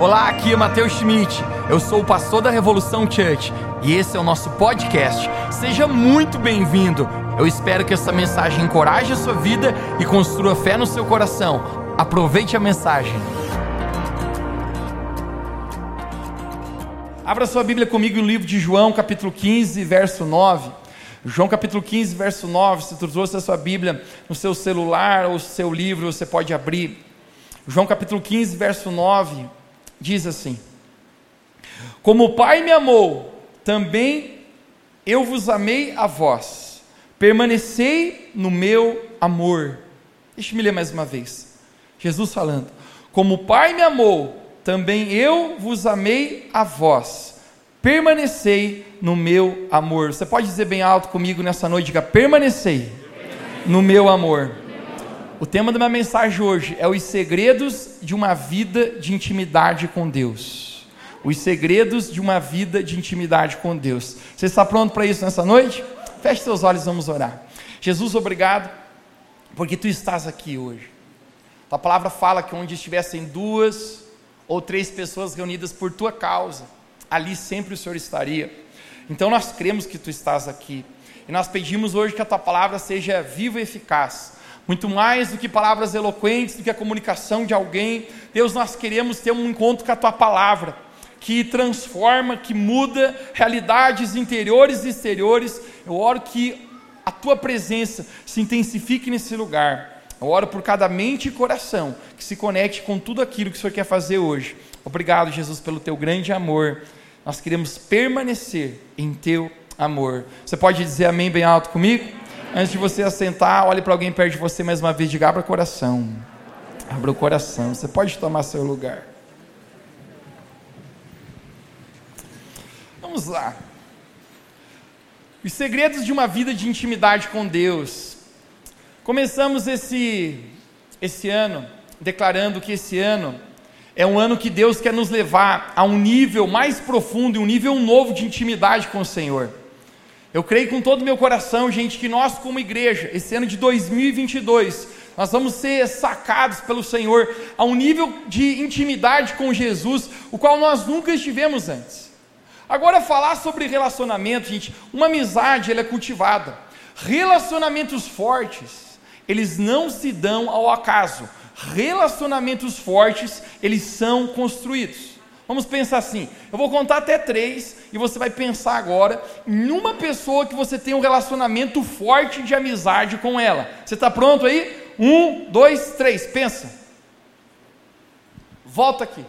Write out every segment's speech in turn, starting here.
Olá, aqui é Matheus Schmidt. Eu sou o pastor da Revolução Church e esse é o nosso podcast. Seja muito bem-vindo. Eu espero que essa mensagem encoraje a sua vida e construa fé no seu coração. Aproveite a mensagem. Abra sua Bíblia comigo no livro de João, capítulo 15, verso 9. João capítulo 15, verso 9. Se tu trouxe a sua Bíblia no seu celular ou seu livro, você pode abrir. João capítulo 15, verso 9 diz assim: Como o Pai me amou, também eu vos amei a vós. Permanecei no meu amor. Deixa-me ler mais uma vez. Jesus falando: Como o Pai me amou, também eu vos amei a vós. Permanecei no meu amor. Você pode dizer bem alto comigo nessa noite, diga: permanecei no meu amor. O tema da minha mensagem hoje é os segredos de uma vida de intimidade com Deus. Os segredos de uma vida de intimidade com Deus. Você está pronto para isso nessa noite? Feche seus olhos, vamos orar. Jesus, obrigado, porque tu estás aqui hoje. A palavra fala que onde estivessem duas ou três pessoas reunidas por tua causa, ali sempre o Senhor estaria. Então nós cremos que tu estás aqui. E nós pedimos hoje que a tua palavra seja viva e eficaz muito mais do que palavras eloquentes, do que a comunicação de alguém. Deus, nós queremos ter um encontro com a tua palavra, que transforma, que muda realidades interiores e exteriores. Eu oro que a tua presença se intensifique nesse lugar. Eu oro por cada mente e coração que se conecte com tudo aquilo que o Senhor quer fazer hoje. Obrigado, Jesus, pelo teu grande amor. Nós queremos permanecer em teu amor. Você pode dizer amém bem alto comigo? Antes de você assentar, olhe para alguém perto de você mais uma vez, diga: abra o coração. Abra o coração. Você pode tomar seu lugar. Vamos lá. Os segredos de uma vida de intimidade com Deus. Começamos esse, esse ano declarando que esse ano é um ano que Deus quer nos levar a um nível mais profundo e um nível novo de intimidade com o Senhor. Eu creio com todo o meu coração, gente, que nós, como igreja, esse ano de 2022, nós vamos ser sacados pelo Senhor a um nível de intimidade com Jesus, o qual nós nunca estivemos antes. Agora, falar sobre relacionamento, gente, uma amizade ela é cultivada. Relacionamentos fortes, eles não se dão ao acaso. Relacionamentos fortes, eles são construídos. Vamos pensar assim: eu vou contar até três e você vai pensar agora em uma pessoa que você tem um relacionamento forte de amizade com ela. Você está pronto aí? Um, dois, três, pensa. Volta aqui.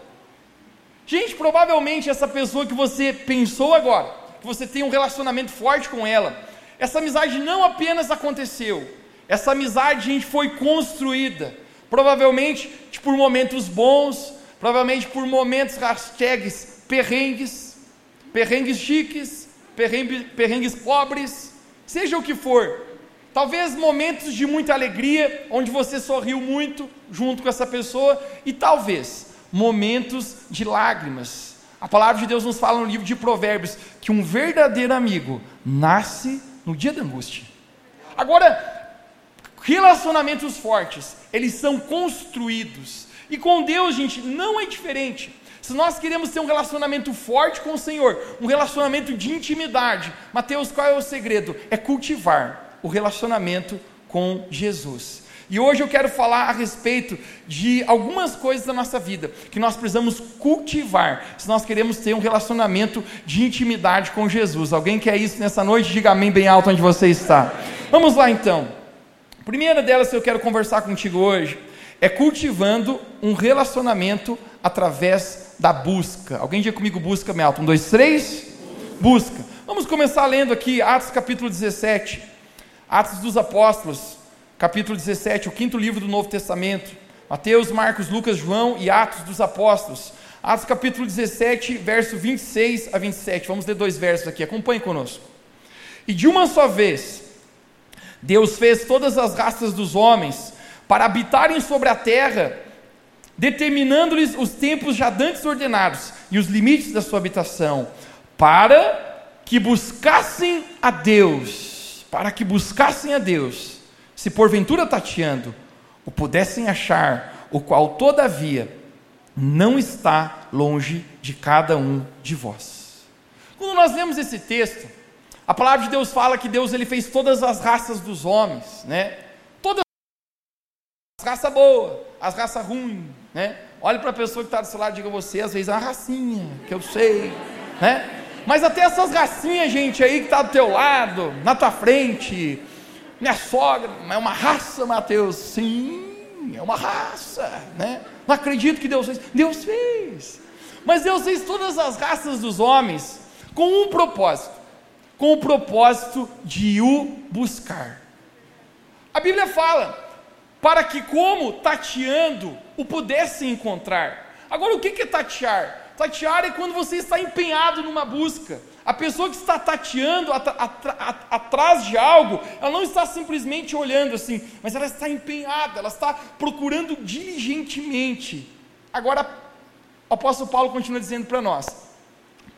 Gente, provavelmente essa pessoa que você pensou agora, que você tem um relacionamento forte com ela, essa amizade não apenas aconteceu, essa amizade, gente, foi construída. Provavelmente por tipo, momentos bons, provavelmente por momentos hashtags perrengues, perrengues chiques, perrengues, perrengues pobres, seja o que for. Talvez momentos de muita alegria, onde você sorriu muito junto com essa pessoa, e talvez momentos de lágrimas. A palavra de Deus nos fala no livro de Provérbios que um verdadeiro amigo nasce no dia da angústia. Agora, relacionamentos fortes, eles são construídos e com Deus, gente, não é diferente. Se nós queremos ter um relacionamento forte com o Senhor, um relacionamento de intimidade, Mateus, qual é o segredo? É cultivar o relacionamento com Jesus. E hoje eu quero falar a respeito de algumas coisas da nossa vida que nós precisamos cultivar se nós queremos ter um relacionamento de intimidade com Jesus. Alguém quer isso nessa noite? Diga amém bem alto onde você está. Vamos lá então. Primeira delas que eu quero conversar contigo hoje é cultivando um relacionamento através da busca. Alguém diga comigo busca, Melton? Um, dois, três. Busca. Vamos começar lendo aqui Atos capítulo 17. Atos dos Apóstolos, capítulo 17, o quinto livro do Novo Testamento. Mateus, Marcos, Lucas, João e Atos dos Apóstolos. Atos capítulo 17, verso 26 a 27. Vamos ler dois versos aqui, acompanhe conosco. E de uma só vez, Deus fez todas as raças dos homens para habitarem sobre a terra, determinando-lhes os tempos já dantes ordenados e os limites da sua habitação, para que buscassem a Deus, para que buscassem a Deus, se porventura tateando, o pudessem achar, o qual todavia não está longe de cada um de vós. Quando nós lemos esse texto, a palavra de Deus fala que Deus ele fez todas as raças dos homens, né? As raças boas, as raças ruins, né? Olhe para a pessoa que está do seu lado e diga você, às vezes é uma racinha, que eu sei, né? Mas até essas racinhas, gente, aí que está do teu lado, na tua frente, minha sogra, é uma raça, Mateus. Sim, é uma raça, né? Não acredito que Deus fez. Deus fez. Mas Deus fez todas as raças dos homens com um propósito, com o propósito de o buscar. A Bíblia fala para que como tateando o pudesse encontrar. Agora o que é tatear? Tatear é quando você está empenhado numa busca. A pessoa que está tateando at at at atrás de algo, ela não está simplesmente olhando assim, mas ela está empenhada, ela está procurando diligentemente. Agora, o apóstolo Paulo continua dizendo para nós: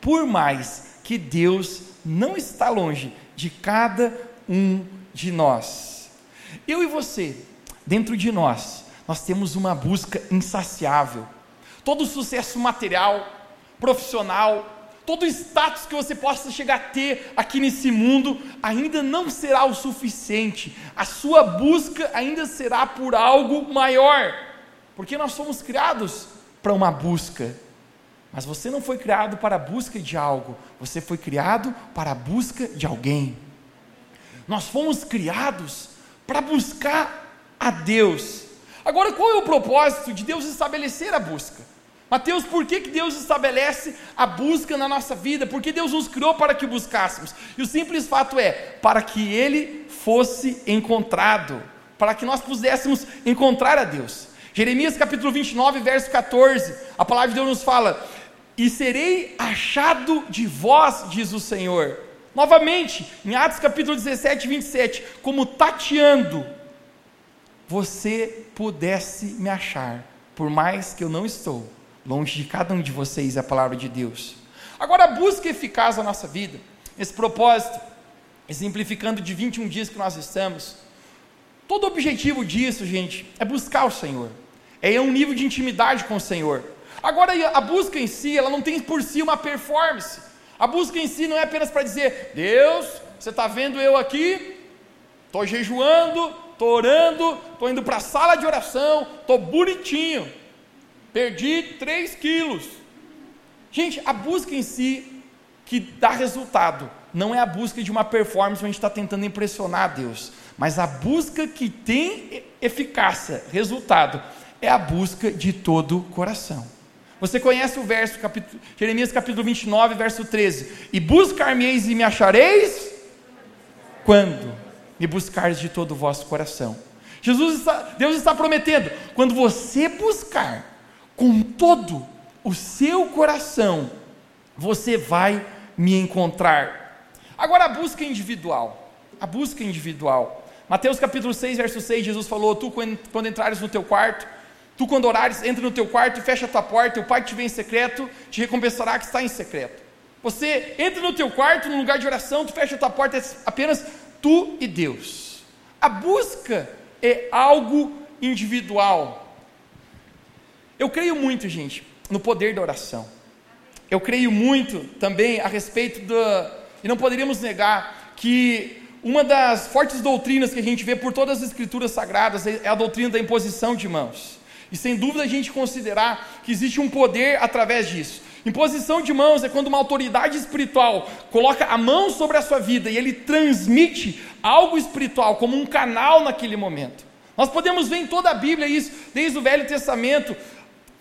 por mais que Deus não está longe de cada um de nós, eu e você, dentro de nós, nós temos uma busca insaciável todo sucesso material, profissional, todo status que você possa chegar a ter aqui nesse mundo ainda não será o suficiente. A sua busca ainda será por algo maior, porque nós somos criados para uma busca. Mas você não foi criado para a busca de algo, você foi criado para a busca de alguém. Nós fomos criados para buscar a Deus. Agora, qual é o propósito de Deus estabelecer a busca? Mateus, por que, que Deus estabelece a busca na nossa vida? Porque Deus nos criou para que buscássemos. E o simples fato é, para que Ele fosse encontrado, para que nós pudéssemos encontrar a Deus. Jeremias capítulo 29, verso 14, a palavra de Deus nos fala: E serei achado de vós, diz o Senhor. Novamente, em Atos capítulo 17, 27, como tateando, você pudesse me achar, por mais que eu não estou Longe de cada um de vocês é a palavra de Deus. Agora, a busca eficaz da nossa vida, esse propósito, exemplificando de 21 dias que nós estamos, todo o objetivo disso, gente, é buscar o Senhor, é um nível de intimidade com o Senhor. Agora, a busca em si, ela não tem por si uma performance. A busca em si não é apenas para dizer, Deus, você está vendo eu aqui, estou jejuando, estou orando, estou indo para a sala de oração, estou bonitinho. Perdi 3 quilos. Gente, a busca em si que dá resultado não é a busca de uma performance onde a gente está tentando impressionar a Deus, mas a busca que tem eficácia, resultado, é a busca de todo o coração. Você conhece o verso, capítulo, Jeremias capítulo 29, verso 13: E buscar-me-eis e me achareis quando me buscares de todo o vosso coração. Jesus está, Deus está prometendo, quando você buscar com todo o seu coração, você vai me encontrar. Agora a busca individual. A busca individual. Mateus capítulo 6, verso 6, Jesus falou: Tu, quando entrares no teu quarto, tu, quando orares, entra no teu quarto e fecha a tua porta, o Pai que te vê em secreto te recompensará que está em secreto. Você entra no teu quarto, no lugar de oração, tu fecha a tua porta, é apenas tu e Deus. A busca é algo individual. Eu creio muito, gente, no poder da oração. Eu creio muito também a respeito da. E não poderíamos negar que uma das fortes doutrinas que a gente vê por todas as escrituras sagradas é a doutrina da imposição de mãos. E sem dúvida a gente considerar que existe um poder através disso. Imposição de mãos é quando uma autoridade espiritual coloca a mão sobre a sua vida e ele transmite algo espiritual como um canal naquele momento. Nós podemos ver em toda a Bíblia isso, desde o Velho Testamento,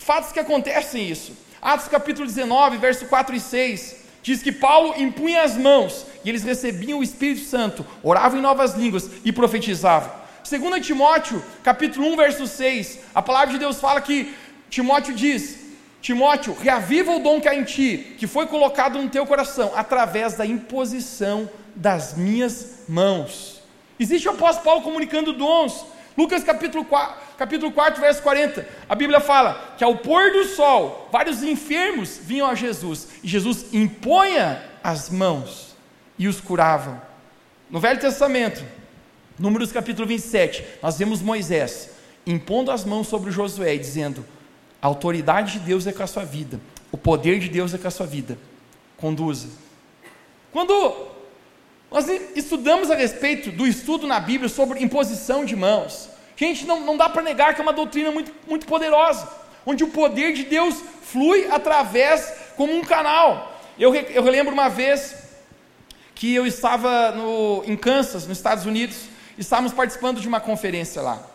Fatos que acontecem isso. Atos capítulo 19, verso 4 e 6, diz que Paulo impunha as mãos e eles recebiam o Espírito Santo, oravam em novas línguas e profetizavam. 2 Timóteo, capítulo 1, verso 6, a palavra de Deus fala que Timóteo diz: Timóteo, reaviva o dom que há em ti, que foi colocado no teu coração, através da imposição das minhas mãos. Existe o apóstolo Paulo comunicando dons. Lucas capítulo 4, capítulo 4, verso 40, a Bíblia fala que ao pôr do sol, vários enfermos vinham a Jesus, e Jesus impunha as mãos e os curava. No Velho Testamento, Números capítulo 27, nós vemos Moisés impondo as mãos sobre Josué dizendo: A autoridade de Deus é com a sua vida. O poder de Deus é com a sua vida. Conduza. Quando nós estudamos a respeito do estudo na Bíblia sobre imposição de mãos, gente, não, não dá para negar que é uma doutrina muito, muito poderosa, onde o poder de Deus flui através como um canal. Eu, eu lembro uma vez que eu estava no, em Kansas, nos Estados Unidos, estávamos participando de uma conferência lá.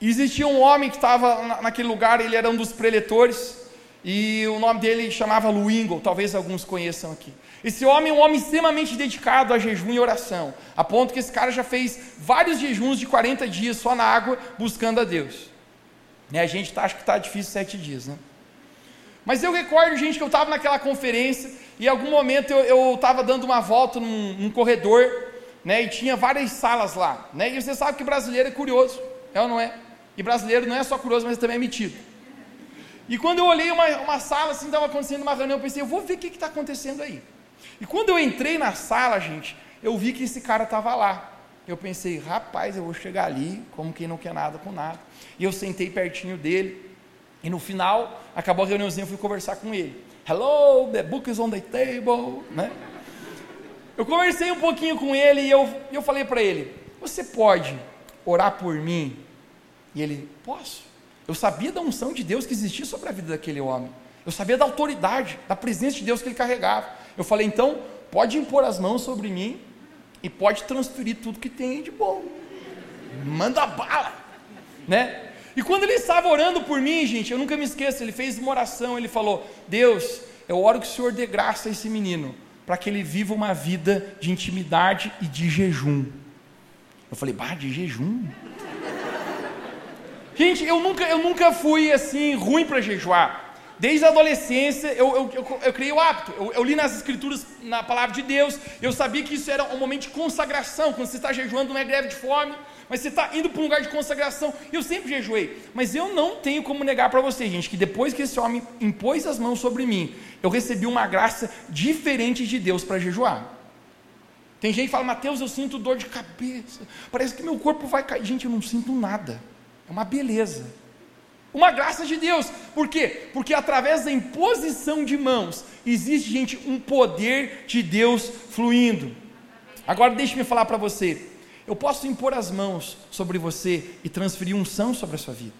Existia um homem que estava naquele lugar, ele era um dos preletores, e o nome dele chamava Luingo, talvez alguns conheçam aqui. Esse homem é um homem extremamente dedicado a jejum e oração, a ponto que esse cara já fez vários jejuns de 40 dias só na água, buscando a Deus. Né, a gente tá, acha que está difícil sete dias, né? Mas eu recordo, gente, que eu estava naquela conferência e em algum momento eu estava dando uma volta num, num, corredor, né? E tinha várias salas lá, né? E você sabe que brasileiro é curioso, é ou não é? E brasileiro não é só curioso, mas também é metido. E quando eu olhei uma, uma sala, assim, estava acontecendo uma reunião, eu pensei, eu vou ver o que está acontecendo aí. E quando eu entrei na sala, gente, eu vi que esse cara estava lá. Eu pensei, rapaz, eu vou chegar ali, como quem não quer nada com nada. E eu sentei pertinho dele. E no final, acabou a reuniãozinha, eu fui conversar com ele. Hello, the book is on the table, né? Eu conversei um pouquinho com ele e eu, eu falei para ele: Você pode orar por mim? E ele: Posso. Eu sabia da unção de Deus que existia sobre a vida daquele homem. Eu sabia da autoridade, da presença de Deus que ele carregava. Eu falei: Então, pode impor as mãos sobre mim e pode transferir tudo que tem de bom. Manda bala, né? E quando ele estava orando por mim, gente, eu nunca me esqueço, ele fez uma oração, ele falou: Deus, eu oro que o Senhor dê graça a esse menino, para que ele viva uma vida de intimidade e de jejum. Eu falei, bah, de jejum? Gente, eu nunca, eu nunca fui assim, ruim para jejuar. Desde a adolescência, eu, eu, eu, eu criei o hábito. Eu, eu, li nas escrituras, na palavra de Deus, eu sabia que isso era um momento de consagração. Quando você está jejuando, não é greve de fome, mas você está indo para um lugar de consagração. Eu sempre jejuei. Mas eu não tenho como negar para você, gente, que depois que esse homem impôs as mãos sobre mim, eu recebi uma graça diferente de Deus para jejuar. Tem gente que fala, Mateus, eu sinto dor de cabeça. Parece que meu corpo vai cair. Gente, eu não sinto nada. É uma beleza. Uma graça de Deus. Por quê? Porque através da imposição de mãos existe, gente, um poder de Deus fluindo. Agora deixe-me falar para você. Eu posso impor as mãos sobre você e transferir unção sobre a sua vida.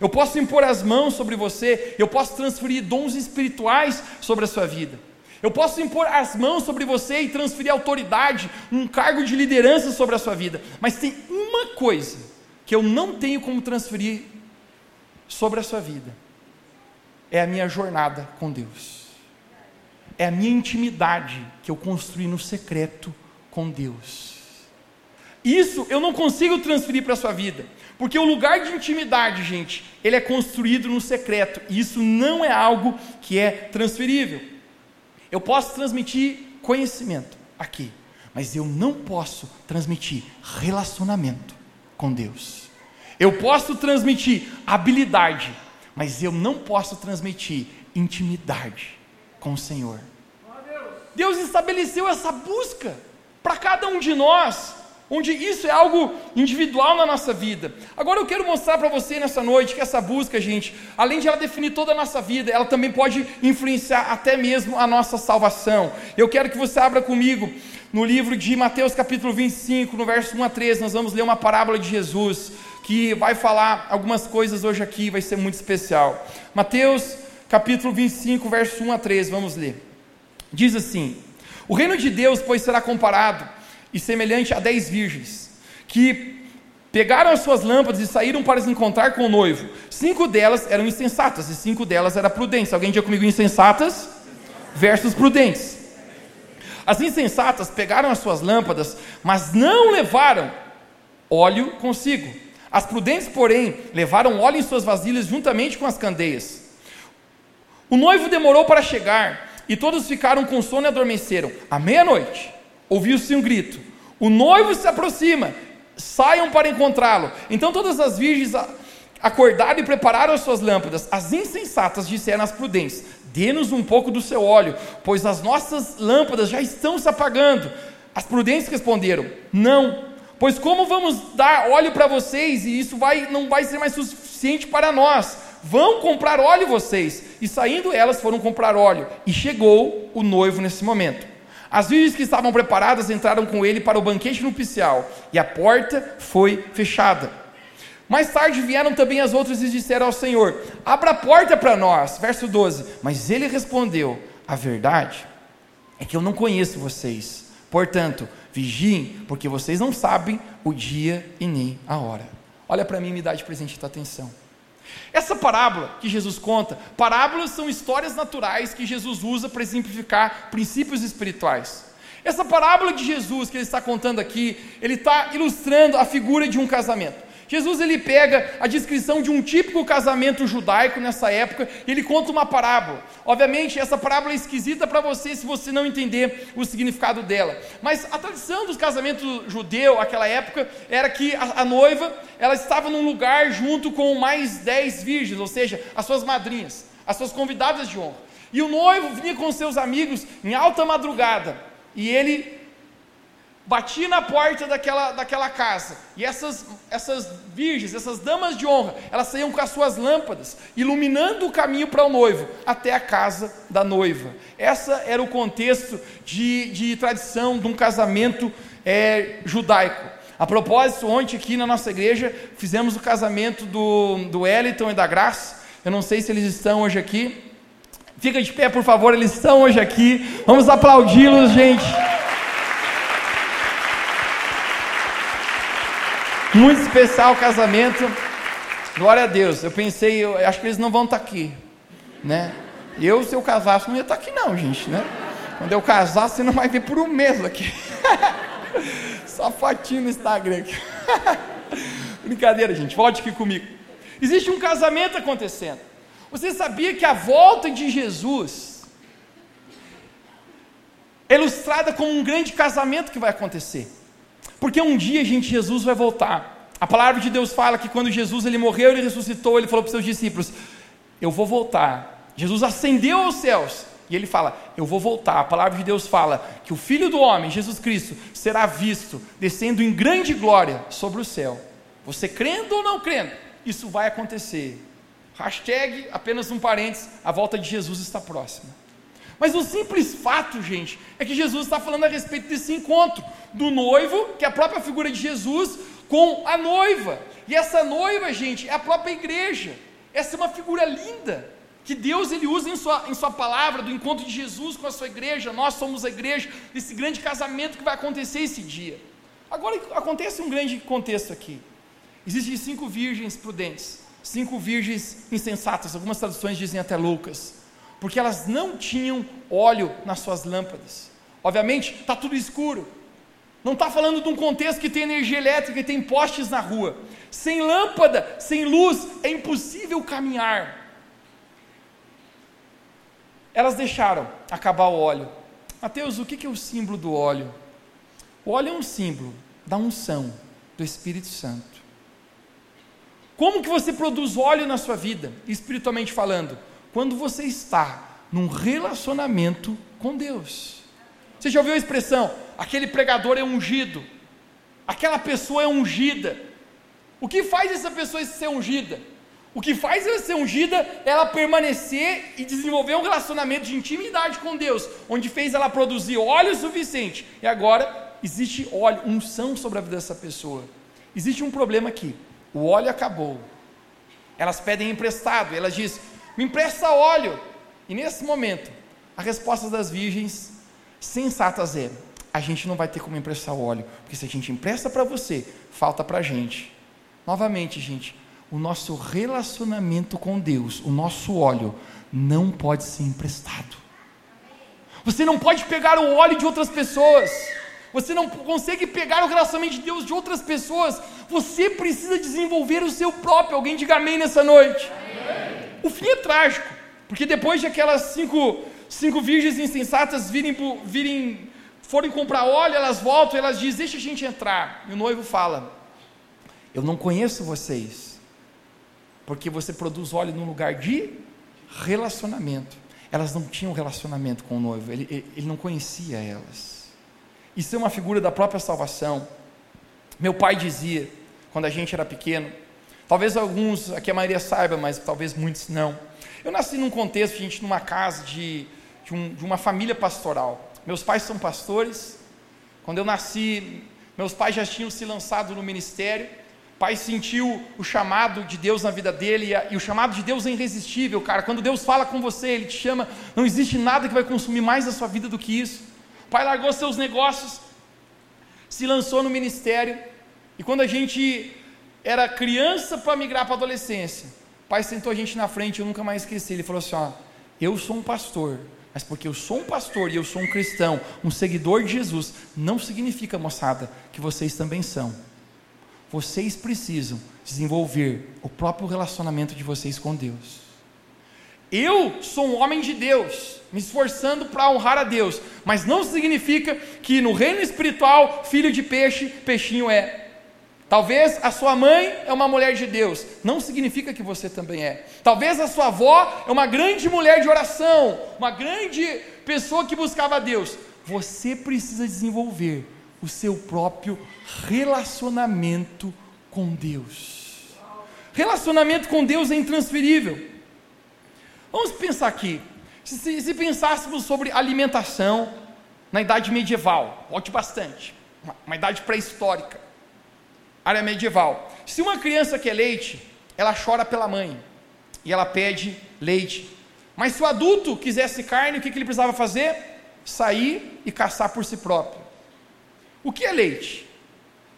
Eu posso impor as mãos sobre você, eu posso transferir dons espirituais sobre a sua vida. Eu posso impor as mãos sobre você e transferir autoridade, um cargo de liderança sobre a sua vida. Mas tem uma coisa que eu não tenho como transferir sobre a sua vida é a minha jornada com Deus, é a minha intimidade que eu construí no secreto com Deus. Isso eu não consigo transferir para a sua vida, porque o lugar de intimidade, gente, ele é construído no secreto, e isso não é algo que é transferível. Eu posso transmitir conhecimento aqui, mas eu não posso transmitir relacionamento com Deus. Eu posso transmitir habilidade, mas eu não posso transmitir intimidade com o Senhor. Deus estabeleceu essa busca para cada um de nós, onde isso é algo individual na nossa vida. Agora eu quero mostrar para você nessa noite que essa busca, gente, além de ela definir toda a nossa vida, ela também pode influenciar até mesmo a nossa salvação. Eu quero que você abra comigo no livro de Mateus capítulo 25, no verso 1 a 13, nós vamos ler uma parábola de Jesus que vai falar algumas coisas hoje aqui, vai ser muito especial. Mateus capítulo 25, verso 1 a 13, vamos ler. Diz assim: O reino de Deus, pois, será comparado e semelhante a dez virgens, que pegaram as suas lâmpadas e saíram para se encontrar com o noivo. Cinco delas eram insensatas e cinco delas eram prudentes. Alguém diga comigo insensatas versus prudentes. As insensatas pegaram as suas lâmpadas, mas não levaram óleo consigo. As prudentes, porém, levaram óleo em suas vasilhas juntamente com as candeias. O noivo demorou para chegar, e todos ficaram com sono e adormeceram. À meia-noite, ouviu-se um grito: O noivo se aproxima, saiam para encontrá-lo. Então todas as virgens acordaram e prepararam as suas lâmpadas. As insensatas disseram às prudentes: Dê-nos um pouco do seu óleo, pois as nossas lâmpadas já estão se apagando. As prudentes responderam: Não Pois como vamos dar óleo para vocês e isso vai, não vai ser mais suficiente para nós? vão comprar óleo vocês. E saindo elas foram comprar óleo. E chegou o noivo nesse momento. As virgens que estavam preparadas entraram com ele para o banquete nupcial, e a porta foi fechada. Mais tarde vieram também as outras e disseram ao Senhor: Abra a porta para nós. Verso 12. Mas ele respondeu: A verdade é que eu não conheço vocês. Portanto, vigiem, porque vocês não sabem o dia e nem a hora. Olha para mim e me dá de presente a atenção. Essa parábola que Jesus conta, parábolas são histórias naturais que Jesus usa para exemplificar princípios espirituais. Essa parábola de Jesus que ele está contando aqui, ele está ilustrando a figura de um casamento. Jesus ele pega a descrição de um típico casamento judaico nessa época e ele conta uma parábola. Obviamente, essa parábola é esquisita para você se você não entender o significado dela. Mas a tradição dos casamentos judeu naquela época era que a, a, noiva ela estava num lugar junto com mais dez virgens, ou seja, as suas madrinhas, as suas convidadas de honra. E o noivo vinha com seus amigos em alta madrugada e ele batia na porta daquela, daquela casa, e essas, essas virgens, essas damas de honra, elas saíam com as suas lâmpadas, iluminando o caminho para o noivo, até a casa da noiva. Essa era o contexto de, de tradição de um casamento é, judaico. A propósito, ontem aqui na nossa igreja, fizemos o casamento do, do Eliton e da Graça, eu não sei se eles estão hoje aqui, Fica de pé, por favor, eles estão hoje aqui. Vamos aplaudi-los, gente. Muito especial o casamento. Glória a Deus. Eu pensei, eu acho que eles não vão estar aqui, né? Eu, se eu casasse, não ia estar aqui não, gente, né? Quando eu casar, você não vai ver por um mês aqui. Só fotinho no Instagram aqui. Brincadeira, gente. Volte aqui comigo. Existe um casamento acontecendo. Você sabia que a volta de Jesus é ilustrada como um grande casamento que vai acontecer? Porque um dia, gente, Jesus vai voltar. A palavra de Deus fala que quando Jesus ele morreu, ele ressuscitou, ele falou para os seus discípulos: Eu vou voltar. Jesus ascendeu aos céus. E ele fala: Eu vou voltar. A palavra de Deus fala que o Filho do Homem, Jesus Cristo, será visto descendo em grande glória sobre o céu. Você crendo ou não crendo, isso vai acontecer. Hashtag, apenas um parênteses, a volta de Jesus está próxima. Mas o simples fato, gente, é que Jesus está falando a respeito desse encontro do noivo, que é a própria figura de Jesus, com a noiva. E essa noiva, gente, é a própria igreja. Essa é uma figura linda que Deus ele usa em sua, em sua palavra, do encontro de Jesus com a sua igreja. Nós somos a igreja, desse grande casamento que vai acontecer esse dia. Agora acontece um grande contexto aqui. Existem cinco virgens prudentes, cinco virgens insensatas, algumas traduções dizem até loucas porque elas não tinham óleo nas suas lâmpadas. Obviamente, está tudo escuro. Não está falando de um contexto que tem energia elétrica e tem postes na rua. Sem lâmpada, sem luz, é impossível caminhar. Elas deixaram acabar o óleo. Mateus, o que é o símbolo do óleo? O óleo é um símbolo da unção do Espírito Santo. Como que você produz óleo na sua vida, espiritualmente falando? quando você está num relacionamento com Deus. Você já ouviu a expressão? Aquele pregador é ungido, aquela pessoa é ungida. O que faz essa pessoa ser ungida? O que faz ela ser ungida é ela permanecer e desenvolver um relacionamento de intimidade com Deus, onde fez ela produzir óleo suficiente. E agora existe óleo, unção sobre a vida dessa pessoa. Existe um problema aqui. O óleo acabou. Elas pedem emprestado. Elas dizem: me empresta óleo. E nesse momento, a resposta das virgens sensatas é: a gente não vai ter como emprestar o óleo, porque se a gente empresta para você, falta para a gente. Novamente, gente, o nosso relacionamento com Deus, o nosso óleo, não pode ser emprestado. Você não pode pegar o óleo de outras pessoas. Você não consegue pegar o relacionamento de Deus de outras pessoas. Você precisa desenvolver o seu próprio. Alguém diga amém nessa noite. Amém. O fim é trágico, porque depois de aquelas cinco, cinco virgens insensatas virem, virem, forem comprar óleo, elas voltam e elas dizem: Deixa a gente entrar. E o noivo fala: Eu não conheço vocês, porque você produz óleo num lugar de relacionamento. Elas não tinham relacionamento com o noivo, ele, ele, ele não conhecia elas. Isso é uma figura da própria salvação. Meu pai dizia, quando a gente era pequeno, Talvez alguns, aqui a maioria saiba, mas talvez muitos não. Eu nasci num contexto, gente, numa casa de, de, um, de uma família pastoral. Meus pais são pastores. Quando eu nasci, meus pais já tinham se lançado no ministério. O pai sentiu o chamado de Deus na vida dele, e, o chamado de Deus é irresistível, cara. Quando Deus fala com você, Ele te chama, não existe nada que vai consumir mais a sua vida do que isso. O pai largou seus negócios, se lançou no ministério, e quando a gente era criança para migrar para a adolescência, o pai sentou a gente na frente, eu nunca mais esqueci. Ele falou assim: ó, eu sou um pastor, mas porque eu sou um pastor e eu sou um cristão, um seguidor de Jesus, não significa, moçada, que vocês também são. Vocês precisam desenvolver o próprio relacionamento de vocês com Deus. Eu sou um homem de Deus, me esforçando para honrar a Deus, mas não significa que no reino espiritual, filho de peixe, peixinho é. Talvez a sua mãe é uma mulher de Deus, não significa que você também é. Talvez a sua avó é uma grande mulher de oração, uma grande pessoa que buscava Deus. Você precisa desenvolver o seu próprio relacionamento com Deus. Relacionamento com Deus é intransferível. Vamos pensar aqui. Se, se pensássemos sobre alimentação na idade medieval, volte bastante, uma, uma idade pré-histórica, área medieval. Se uma criança quer leite, ela chora pela mãe e ela pede leite. Mas se o adulto quisesse carne, o que, ele precisava fazer? Sair e caçar por si próprio. O que é leite?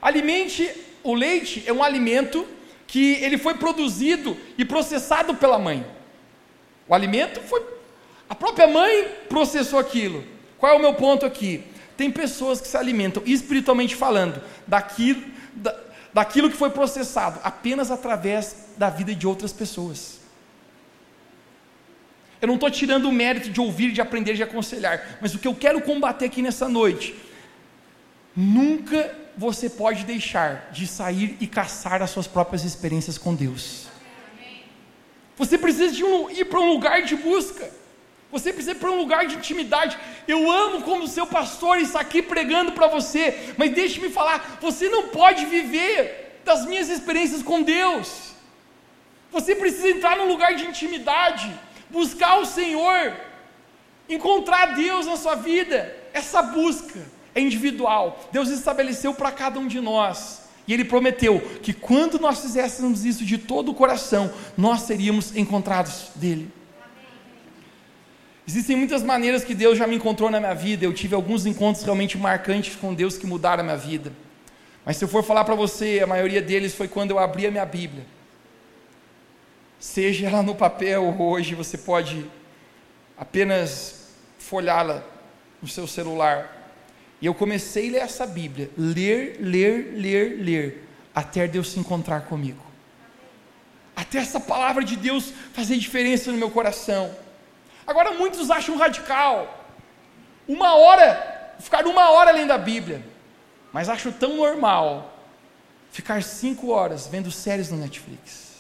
Alimente, o leite é um alimento que ele foi produzido e processado pela mãe. O alimento foi a própria mãe processou aquilo. Qual é o meu ponto aqui? Tem pessoas que se alimentam espiritualmente falando daquilo, da, daquilo que foi processado apenas através da vida de outras pessoas. Eu não estou tirando o mérito de ouvir, de aprender, de aconselhar, mas o que eu quero combater aqui nessa noite Nunca você pode deixar de sair e caçar as suas próprias experiências com Deus. Você precisa de um, ir para um lugar de busca. Você precisa ir para um lugar de intimidade. Eu amo como seu pastor estar aqui pregando para você, mas deixe-me falar, você não pode viver das minhas experiências com Deus. Você precisa entrar num lugar de intimidade, buscar o Senhor, encontrar Deus na sua vida. Essa busca é individual. Deus estabeleceu para cada um de nós. E Ele prometeu que quando nós fizéssemos isso de todo o coração, nós seríamos encontrados dEle. Existem muitas maneiras que Deus já me encontrou na minha vida. Eu tive alguns encontros realmente marcantes com Deus que mudaram a minha vida. Mas se eu for falar para você, a maioria deles foi quando eu abri a minha Bíblia. Seja ela no papel ou hoje, você pode apenas folhá-la no seu celular. E eu comecei a ler essa Bíblia, ler, ler, ler, ler, até Deus se encontrar comigo. Até essa palavra de Deus fazer diferença no meu coração. Agora muitos acham radical. Uma hora, ficar uma hora lendo a Bíblia. Mas acho tão normal ficar cinco horas vendo séries no Netflix.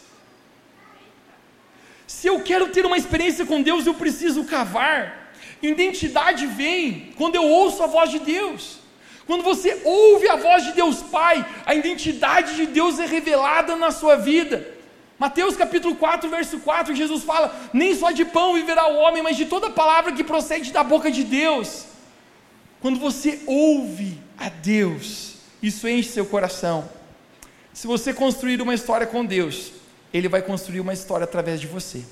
Se eu quero ter uma experiência com Deus, eu preciso cavar. Identidade vem quando eu ouço a voz de Deus. Quando você ouve a voz de Deus Pai, a identidade de Deus é revelada na sua vida. Mateus capítulo 4, verso 4, Jesus fala: Nem só de pão viverá o homem, mas de toda palavra que procede da boca de Deus. Quando você ouve a Deus, isso enche seu coração. Se você construir uma história com Deus, Ele vai construir uma história através de você.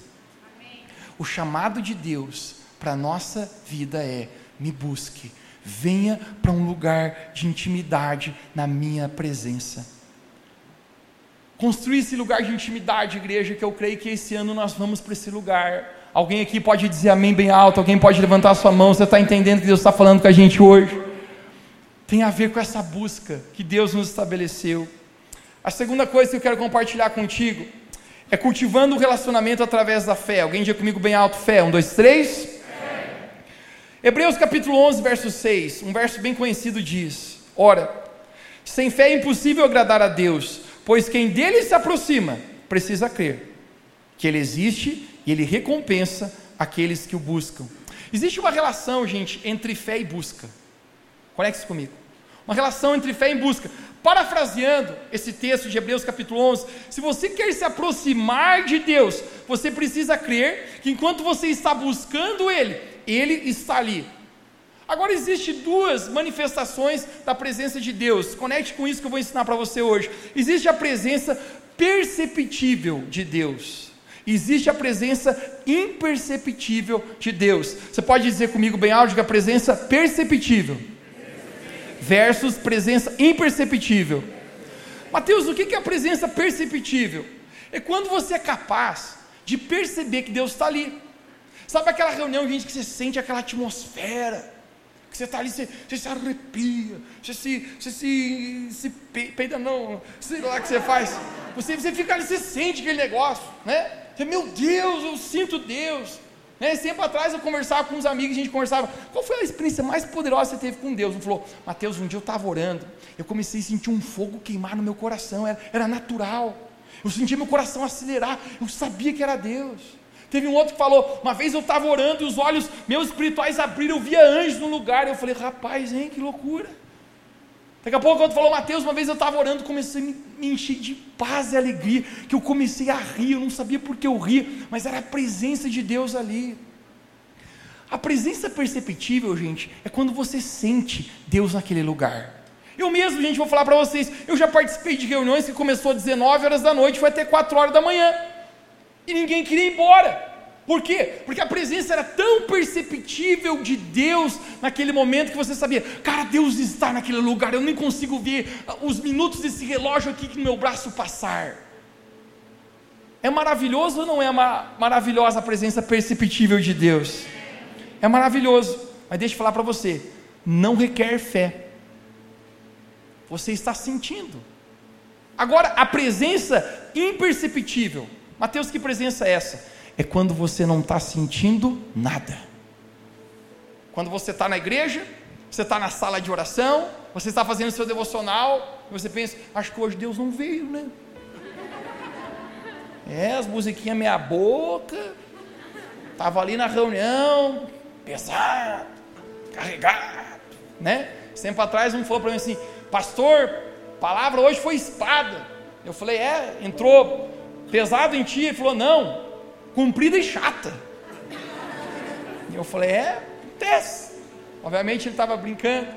Amém. O chamado de Deus para a nossa vida é: me busque, venha para um lugar de intimidade na minha presença. Construir esse lugar de intimidade, igreja, que eu creio que esse ano nós vamos para esse lugar. Alguém aqui pode dizer amém bem alto, alguém pode levantar sua mão, você está entendendo que Deus está falando com a gente hoje? Tem a ver com essa busca que Deus nos estabeleceu. A segunda coisa que eu quero compartilhar contigo é cultivando o relacionamento através da fé. Alguém diga comigo bem alto: fé. Um, dois, três. Hebreus capítulo 11, verso 6, um verso bem conhecido diz: Ora, sem fé é impossível agradar a Deus, pois quem dele se aproxima precisa crer que ele existe e ele recompensa aqueles que o buscam. Existe uma relação, gente, entre fé e busca. Conecte-se comigo. uma relação entre fé e busca. Parafraseando esse texto de Hebreus capítulo 11, se você quer se aproximar de Deus, você precisa crer que enquanto você está buscando Ele, Ele está ali. Agora existem duas manifestações da presença de Deus. Conecte com isso que eu vou ensinar para você hoje. Existe a presença perceptível de Deus. Existe a presença imperceptível de Deus. Você pode dizer comigo bem alto que a presença perceptível versus presença imperceptível. Mateus, o que é a presença perceptível? É quando você é capaz de perceber que Deus está ali. Sabe aquela reunião, gente, que você sente aquela atmosfera, que você está ali, você, você, se arrepia, você se, você se, se peida, não, sei lá o que você faz. Você, você fica ali, você sente aquele negócio, né? Você, meu Deus, eu sinto Deus. Né? Esse tempo atrás eu conversava com uns amigos, a gente conversava, qual foi a experiência mais poderosa que você teve com Deus? Um falou, Mateus, um dia eu estava orando, eu comecei a sentir um fogo queimar no meu coração, era, era natural. Eu sentia meu coração acelerar, eu sabia que era Deus. Teve um outro que falou: uma vez eu estava orando e os olhos meus espirituais abriram, eu via anjos no lugar. Eu falei: rapaz, hein, que loucura. Daqui a pouco outro falou: Mateus, uma vez eu estava orando, comecei a me, encher de paz e alegria, que eu comecei a rir, eu não sabia por que eu ria, mas era a presença de Deus ali. A presença perceptível, gente, é quando você sente Deus naquele lugar. Eu mesmo, gente, vou falar para vocês, eu já participei de reuniões que começou às 19 horas da noite, foi até 4 horas da manhã e ninguém queria ir embora. Por quê? Porque a presença era tão perceptível de Deus naquele momento que você sabia, cara, Deus está naquele lugar, eu nem consigo ver os minutos desse relógio aqui no meu braço passar. É maravilhoso ou não é uma maravilhosa a presença perceptível de Deus? É maravilhoso, mas deixa eu falar para você, não requer fé. Você está sentindo. Agora, a presença imperceptível, Mateus, que presença é essa? É quando você não está sentindo nada. Quando você está na igreja, você está na sala de oração, você está fazendo seu devocional, e você pensa, acho que hoje Deus não veio, né? É, as musiquinhas meia boca, estava ali na reunião, pesado, carregado, né? Tempo atrás um falou para mim assim, pastor, palavra hoje foi espada. Eu falei, é, entrou pesado em ti? Ele falou: Não, comprida e chata. E eu falei: É, acontece. Obviamente ele estava brincando.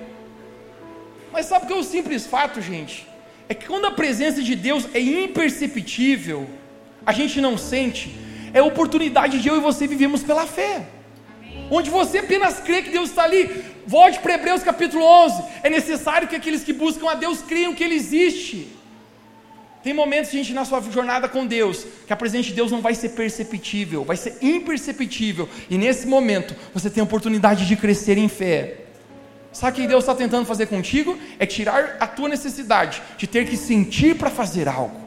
Mas sabe que é o simples fato, gente? É que quando a presença de Deus é imperceptível, a gente não sente, é oportunidade de eu e você vivemos pela fé. Onde você apenas crê que Deus está ali. Volte para Hebreus capítulo 11. É necessário que aqueles que buscam a Deus creiam que Ele existe. Tem momentos, gente, na sua jornada com Deus, que a presença de Deus não vai ser perceptível, vai ser imperceptível. E nesse momento, você tem a oportunidade de crescer em fé. Sabe o que Deus está tentando fazer contigo? É tirar a tua necessidade de ter que sentir para fazer algo.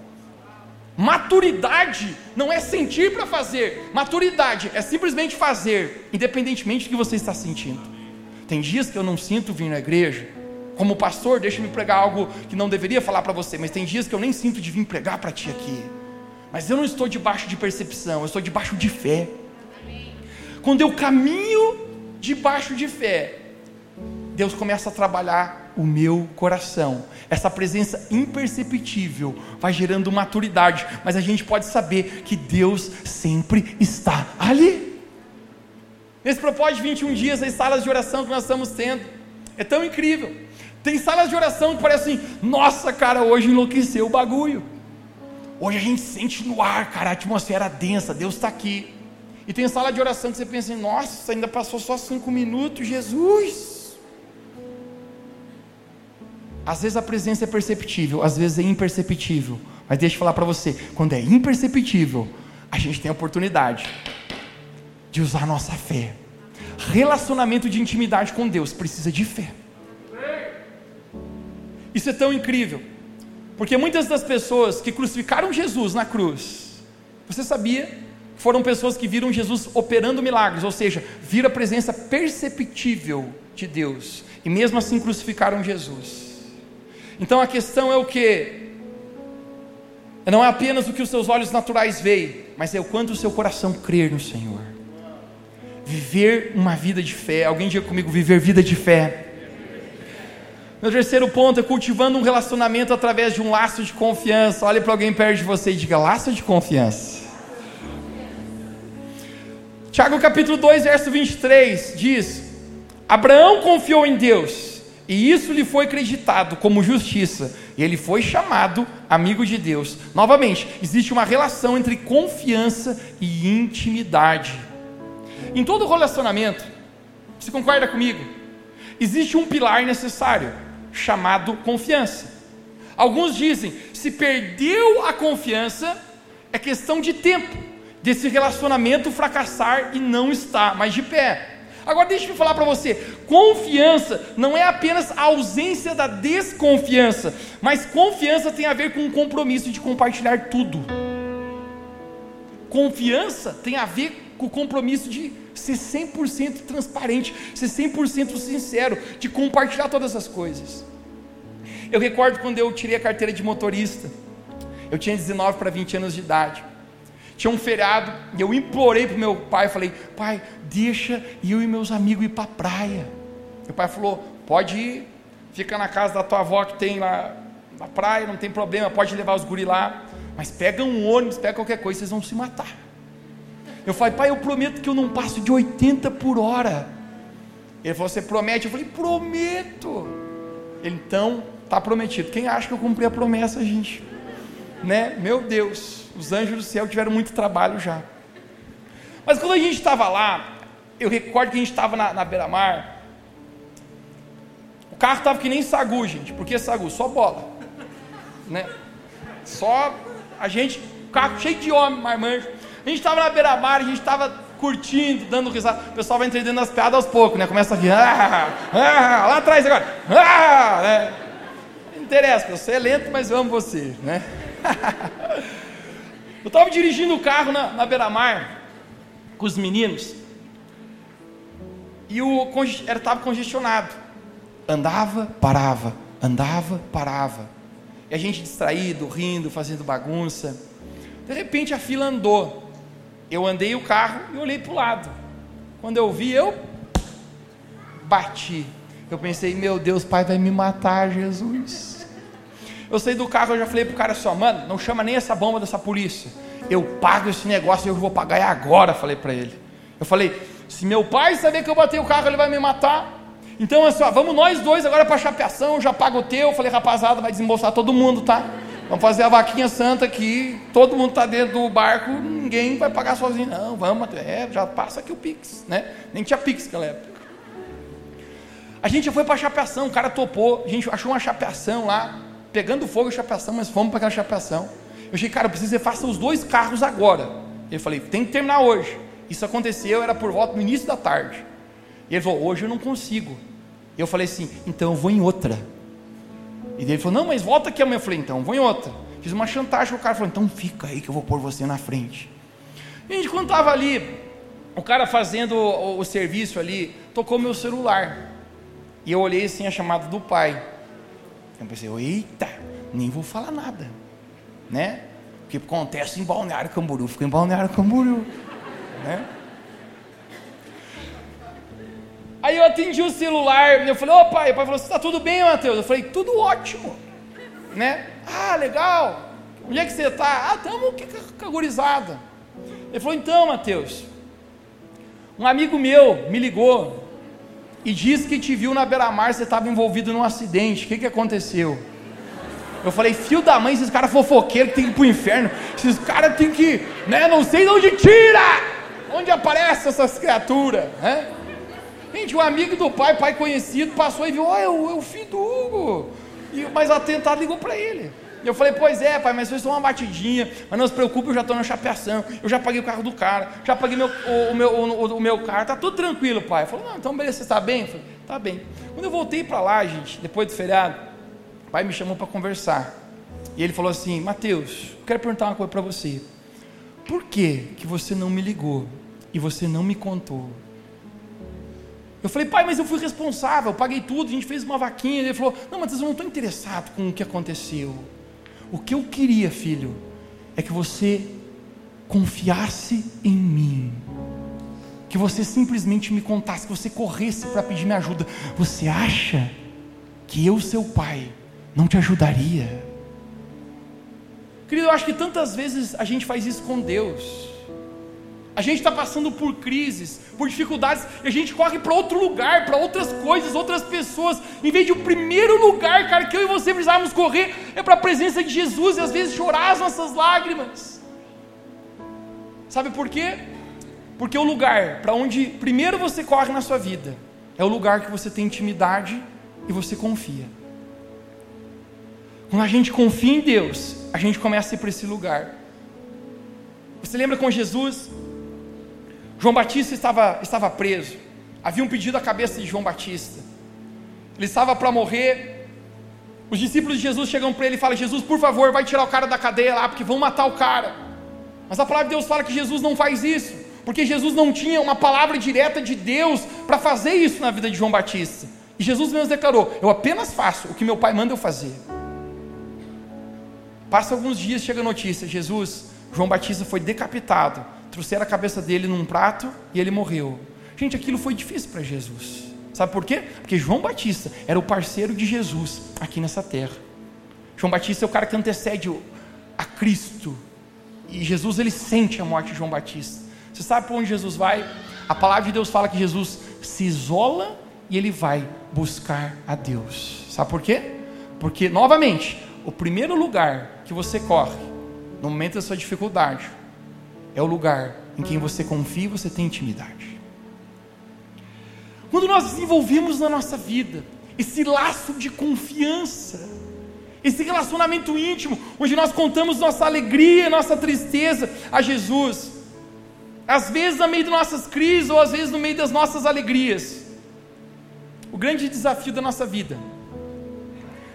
Maturidade não é sentir para fazer, maturidade é simplesmente fazer, independentemente do que você está sentindo. Tem dias que eu não sinto vir na igreja, como pastor, deixa-me pregar algo que não deveria falar para você, mas tem dias que eu nem sinto de vir pregar para ti aqui. Mas eu não estou debaixo de percepção, eu estou debaixo de fé. Quando eu caminho debaixo de fé, Deus começa a trabalhar o meu coração. Essa presença imperceptível vai gerando maturidade, mas a gente pode saber que Deus sempre está ali. Nesse propósito de 21 dias, as salas de oração que nós estamos tendo, é tão incrível. Tem salas de oração que parece assim, nossa, cara, hoje enlouqueceu o bagulho. Hoje a gente sente no ar, cara, a atmosfera densa, Deus está aqui. E tem sala de oração que você pensa assim, nossa, ainda passou só cinco minutos, Jesus. Às vezes a presença é perceptível, às vezes é imperceptível. Mas deixa eu falar para você, quando é imperceptível, a gente tem a oportunidade de usar a nossa fé. Relacionamento de intimidade com Deus precisa de fé. Isso é tão incrível, porque muitas das pessoas que crucificaram Jesus na cruz, você sabia foram pessoas que viram Jesus operando milagres, ou seja, viram a presença perceptível de Deus, e mesmo assim crucificaram Jesus. Então a questão é o que? Não é apenas o que os seus olhos naturais veem, mas é o quanto o seu coração crer no Senhor. Viver uma vida de fé. Alguém diga comigo, viver vida de fé. Meu terceiro ponto é cultivando um relacionamento através de um laço de confiança. Olhe para alguém perto de você e diga: laço de confiança. Tiago capítulo 2, verso 23 diz: Abraão confiou em Deus, e isso lhe foi acreditado como justiça, e ele foi chamado amigo de Deus. Novamente, existe uma relação entre confiança e intimidade. Em todo relacionamento, você concorda comigo? Existe um pilar necessário, chamado confiança. Alguns dizem: se perdeu a confiança, é questão de tempo desse relacionamento fracassar e não estar mais de pé. Agora deixa eu falar para você, confiança não é apenas a ausência da desconfiança, mas confiança tem a ver com um compromisso de compartilhar tudo. Confiança tem a ver com o compromisso de ser 100% transparente, ser 100% sincero, de compartilhar todas as coisas. Eu recordo quando eu tirei a carteira de motorista, eu tinha 19 para 20 anos de idade. Tinha um feriado e eu implorei para o meu pai, falei, pai, deixa eu e meus amigos ir para a praia. Meu pai falou, pode ir, fica na casa da tua avó que tem lá na praia, não tem problema, pode levar os guri lá, mas pega um ônibus, pega qualquer coisa, vocês vão se matar. Eu falei, pai, eu prometo que eu não passo de 80 por hora. Ele falou, você promete? Eu falei, prometo. Ele, então, está prometido. Quem acha que eu cumpri a promessa, gente? Né? Meu Deus os anjos do céu tiveram muito trabalho já. Mas quando a gente estava lá, eu recordo que a gente estava na, na beira-mar. O carro estava que nem sagu, gente. Por que sagu? Só bola. Né? Só a gente, o carro cheio de homem, marmanjo. A gente estava na beira-mar, a gente estava curtindo, dando risada. O pessoal vai entendendo as piadas aos poucos, né? Começa a rir. Ah, ah, lá atrás agora. Ah, né? Não interessa, você é lento, mas eu amo você, né? Eu estava dirigindo o carro na, na beira-mar com os meninos e o estava congestionado. Andava, parava, andava, parava. E a gente distraído, rindo, fazendo bagunça. De repente a fila andou. Eu andei o carro e olhei para o lado. Quando eu vi, eu bati. Eu pensei, meu Deus, pai vai me matar, Jesus. Eu saí do carro, eu já falei pro cara assim, mano, não chama nem essa bomba dessa polícia. Eu pago esse negócio, eu vou pagar agora, falei para ele. Eu falei, se meu pai saber que eu bati o carro, ele vai me matar. Então, assim, ó, vamos nós dois agora para chapeação, eu já pago o teu. Eu falei, rapazada, vai desembolsar todo mundo, tá? Vamos fazer a vaquinha santa aqui, todo mundo está dentro do barco, ninguém vai pagar sozinho, não, vamos, é, já passa aqui o Pix, né? Nem tinha Pix naquela época. A gente foi para a chapeação, o cara topou, a gente achou uma chapeação lá, pegando fogo a chapeação, mas fomos para aquela chapeação. Eu achei, cara, eu preciso que você faça os dois carros agora. Eu falei, tem que terminar hoje. Isso aconteceu, era por volta no início da tarde. E ele falou, hoje eu não consigo. Eu falei assim, então eu vou em outra. E ele falou, não, mas volta aqui amanhã. Eu falei, então vou em outra. Fiz uma chantagem, o cara falou, então fica aí que eu vou pôr você na frente. E a gente, quando estava ali, o cara fazendo o, o, serviço ali, tocou meu celular. E eu olhei assim a chamada do pai. Eu pensei, eita, nem vou falar nada, né? O que acontece em Balneário Camboriú, fica em Balneário Camboriú, né? Aí eu atendi o celular, eu falei, ô pai, o pai falou, está tudo bem, Matheus? Eu falei, tudo ótimo, né? Ah, legal, onde é que você está? Ah, estamos aqui com a gurizada. Ele falou, então, Matheus, um amigo meu me ligou, e diz que te viu na beira-mar, você estava envolvido num acidente. O que, que aconteceu? Eu falei, fio da mãe, esses caras fofoqueiros que tem que ir pro inferno. Esses caras tem que, né, não sei de onde tira. Onde aparecem essas criaturas, né? Gente, um amigo do pai, pai conhecido, passou e viu, ó, oh, é, o, filho do Hugo. E, mas o atentado ligou para ele. E eu falei, pois é, pai, mas foi só uma batidinha, mas não se preocupe, eu já estou na chapeação, eu já paguei o carro do cara, já paguei meu, o, o, meu, o, o meu carro, tá tudo tranquilo, pai. Ele falou, não, então beleza, você está bem? Eu falei, tá bem. Quando eu voltei para lá, gente, depois do feriado, o pai me chamou para conversar. E ele falou assim, Mateus, quero perguntar uma coisa para você. Por que, que você não me ligou e você não me contou? Eu falei, pai, mas eu fui responsável, eu paguei tudo, a gente fez uma vaquinha. Ele falou, não, Mateus, eu não estou interessado com o que aconteceu. O que eu queria, filho, é que você confiasse em mim. Que você simplesmente me contasse, que você corresse para pedir minha ajuda. Você acha que eu, seu pai, não te ajudaria? Querido, eu acho que tantas vezes a gente faz isso com Deus. A gente está passando por crises, por dificuldades, e a gente corre para outro lugar, para outras coisas, outras pessoas, em vez de o primeiro lugar, cara, que eu e você precisávamos correr, é para a presença de Jesus e às vezes chorar as nossas lágrimas. Sabe por quê? Porque o lugar para onde primeiro você corre na sua vida é o lugar que você tem intimidade e você confia. Quando a gente confia em Deus, a gente começa a ir para esse lugar. Você lembra com Jesus? João Batista estava, estava preso. Havia um pedido à cabeça de João Batista. Ele estava para morrer. Os discípulos de Jesus chegam para ele e falam: Jesus, por favor, vai tirar o cara da cadeia lá, porque vão matar o cara. Mas a palavra de Deus fala que Jesus não faz isso, porque Jesus não tinha uma palavra direta de Deus para fazer isso na vida de João Batista. E Jesus mesmo declarou: Eu apenas faço o que meu pai manda eu fazer. Passa alguns dias, chega a notícia: Jesus, João Batista foi decapitado trouxeram a cabeça dele num prato e ele morreu. Gente, aquilo foi difícil para Jesus. Sabe por quê? Porque João Batista era o parceiro de Jesus aqui nessa terra. João Batista é o cara que antecede a Cristo. E Jesus ele sente a morte de João Batista. Você sabe para onde Jesus vai? A palavra de Deus fala que Jesus se isola e ele vai buscar a Deus. Sabe por quê? Porque, novamente, o primeiro lugar que você corre no momento da sua dificuldade é o lugar em quem você confia e você tem intimidade. Quando nós desenvolvemos na nossa vida esse laço de confiança, esse relacionamento íntimo, onde nós contamos nossa alegria, nossa tristeza a Jesus, às vezes no meio de nossas crises ou às vezes no meio das nossas alegrias. O grande desafio da nossa vida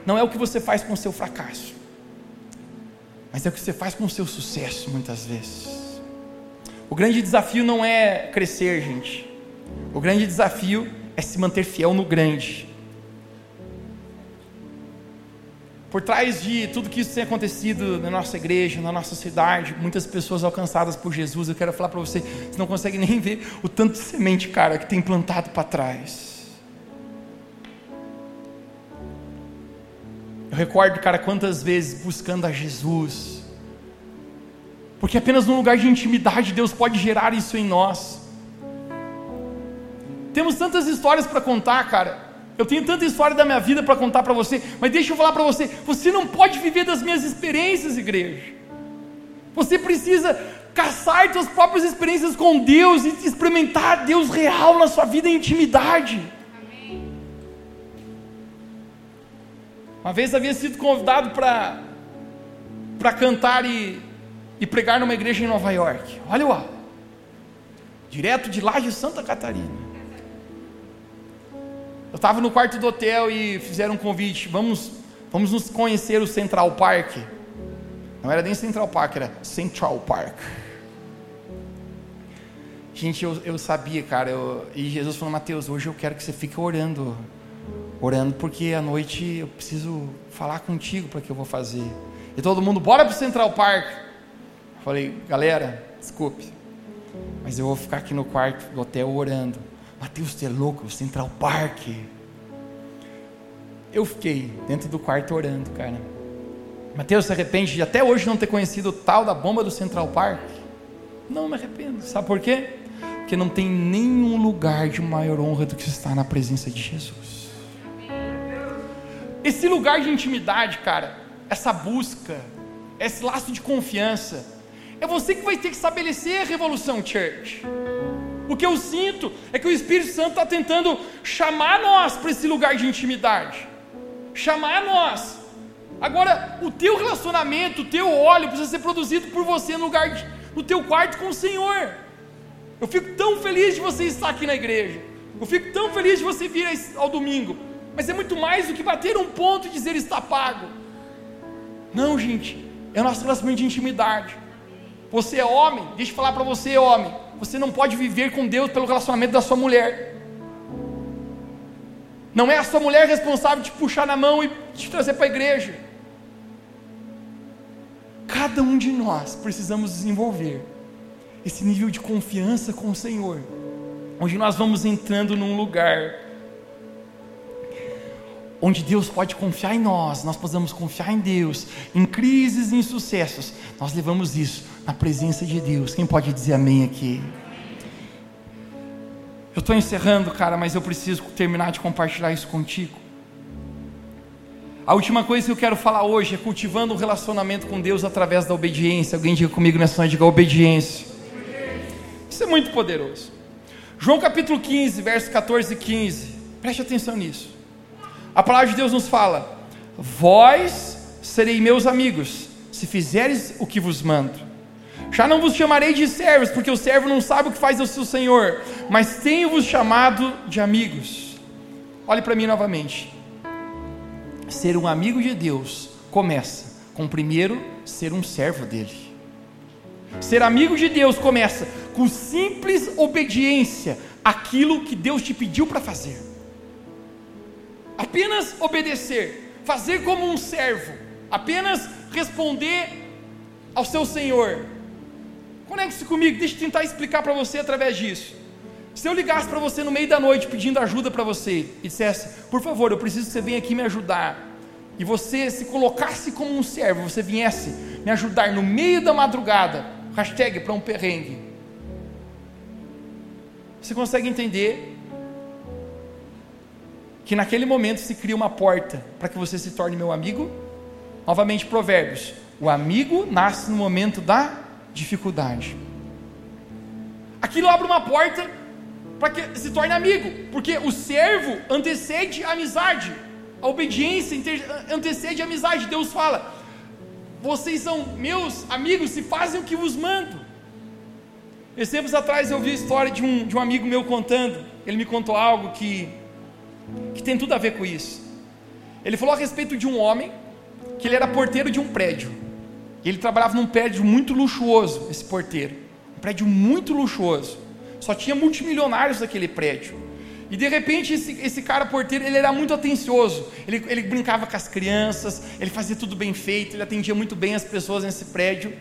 não é o que você faz com o seu fracasso, mas é o que você faz com o seu sucesso muitas vezes. O grande desafio não é crescer, gente. O grande desafio é se manter fiel no grande. Por trás de tudo que isso tem acontecido na nossa igreja, na nossa cidade, muitas pessoas alcançadas por Jesus, eu quero falar para você, você não consegue nem ver o tanto de semente, cara, que tem plantado para trás. Eu recordo, cara, quantas vezes buscando a Jesus, porque apenas num lugar de intimidade Deus pode gerar isso em nós. Temos tantas histórias para contar, cara. Eu tenho tanta história da minha vida para contar para você, mas deixa eu falar para você: você não pode viver das minhas experiências, igreja. Você precisa caçar suas próprias experiências com Deus e experimentar Deus real na sua vida em intimidade. Uma vez havia sido convidado para para cantar e e pregar numa igreja em Nova York. Olha o direto de lá de Santa Catarina. Eu estava no quarto do hotel e fizeram um convite. Vamos, vamos nos conhecer o Central Park. Não era nem Central Park, era Central Park. Gente, eu, eu sabia, cara. Eu, e Jesus falou: Mateus, hoje eu quero que você fique orando. Orando, porque à noite eu preciso falar contigo para que eu vou fazer. E todo mundo, bora para o Central Park. Falei, galera, desculpe, mas eu vou ficar aqui no quarto do hotel orando. Mateus, você é louco, Central Park. Eu fiquei dentro do quarto orando, cara. Mateus se arrepende de até hoje não ter conhecido o tal da bomba do Central Park? Não me arrependo. Sabe por quê? Porque não tem nenhum lugar de maior honra do que estar na presença de Jesus. Esse lugar de intimidade, cara, essa busca, esse laço de confiança, é você que vai ter que estabelecer a revolução, church. O que eu sinto é que o Espírito Santo está tentando chamar nós para esse lugar de intimidade. Chamar nós. Agora, o teu relacionamento, o teu óleo precisa ser produzido por você no lugar de, no teu quarto com o Senhor. Eu fico tão feliz de você estar aqui na igreja. Eu fico tão feliz de você vir ao domingo. Mas é muito mais do que bater um ponto e dizer está pago. Não, gente. É o nosso relacionamento de intimidade. Você é homem, deixa eu falar para você, homem. Você não pode viver com Deus pelo relacionamento da sua mulher. Não é a sua mulher responsável de te puxar na mão e te trazer para a igreja. Cada um de nós precisamos desenvolver esse nível de confiança com o Senhor, onde nós vamos entrando num lugar onde Deus pode confiar em nós, nós podemos confiar em Deus, em crises e em sucessos, nós levamos isso na presença de Deus. Quem pode dizer amém aqui? Eu estou encerrando, cara, mas eu preciso terminar de compartilhar isso contigo. A última coisa que eu quero falar hoje é cultivando um relacionamento com Deus através da obediência. Alguém diga comigo nessa noite, diga obediência. Isso é muito poderoso. João capítulo 15, versos 14 e 15. Preste atenção nisso. A palavra de Deus nos fala: Vós serei meus amigos, se fizeres o que vos mando. Já não vos chamarei de servos, porque o servo não sabe o que faz o seu senhor, mas tenho-vos chamado de amigos. Olhe para mim novamente. Ser um amigo de Deus começa com primeiro ser um servo dele. Ser amigo de Deus começa com simples obediência àquilo que Deus te pediu para fazer. Apenas obedecer, fazer como um servo, apenas responder ao seu Senhor. Conecte-se comigo, deixa eu tentar explicar para você através disso. Se eu ligasse para você no meio da noite pedindo ajuda para você e dissesse, por favor, eu preciso que você venha aqui me ajudar, e você se colocasse como um servo, você viesse me ajudar no meio da madrugada, hashtag para um perrengue, você consegue entender que naquele momento se cria uma porta para que você se torne meu amigo? Novamente, Provérbios: o amigo nasce no momento da dificuldade. Aquilo abre uma porta para que se torne amigo, porque o servo antecede a amizade, a obediência antecede a amizade. Deus fala: vocês são meus amigos se fazem o que vos mando. Esses atrás eu vi a história de um, de um amigo meu contando, ele me contou algo que, que tem tudo a ver com isso. Ele falou a respeito de um homem que ele era porteiro de um prédio. Ele trabalhava num prédio muito luxuoso, esse porteiro. Um prédio muito luxuoso. Só tinha multimilionários naquele prédio. E de repente esse, esse cara porteiro, ele era muito atencioso. Ele, ele brincava com as crianças, ele fazia tudo bem feito, ele atendia muito bem as pessoas nesse prédio.